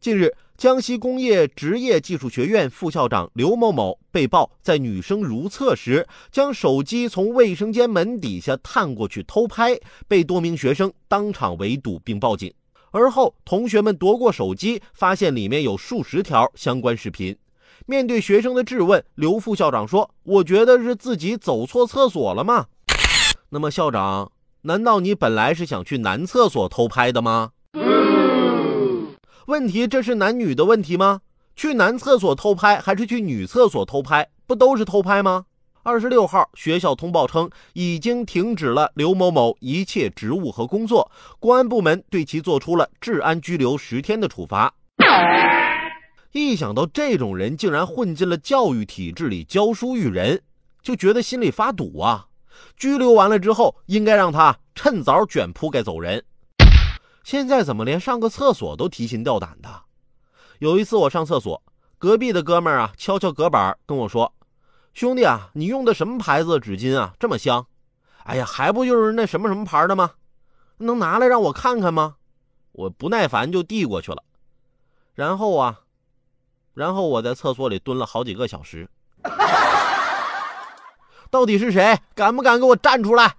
近日，江西工业职业技术学院副校长刘某某被曝在女生如厕时，将手机从卫生间门底下探过去偷拍，被多名学生当场围堵并报警。而后，同学们夺过手机，发现里面有数十条相关视频。面对学生的质问，刘副校长说：“我觉得是自己走错厕所了吗？”那么，校长，难道你本来是想去男厕所偷拍的吗？问题这是男女的问题吗？去男厕所偷拍还是去女厕所偷拍，不都是偷拍吗？二十六号，学校通报称已经停止了刘某某一切职务和工作，公安部门对其做出了治安拘留十天的处罚。一想到这种人竟然混进了教育体制里教书育人，就觉得心里发堵啊！拘留完了之后，应该让他趁早卷铺盖走人。现在怎么连上个厕所都提心吊胆的？有一次我上厕所，隔壁的哥们儿啊敲敲隔板跟我说：“兄弟啊，你用的什么牌子的纸巾啊？这么香？哎呀，还不就是那什么什么牌的吗？能拿来让我看看吗？”我不耐烦就递过去了。然后啊，然后我在厕所里蹲了好几个小时。到底是谁？敢不敢给我站出来？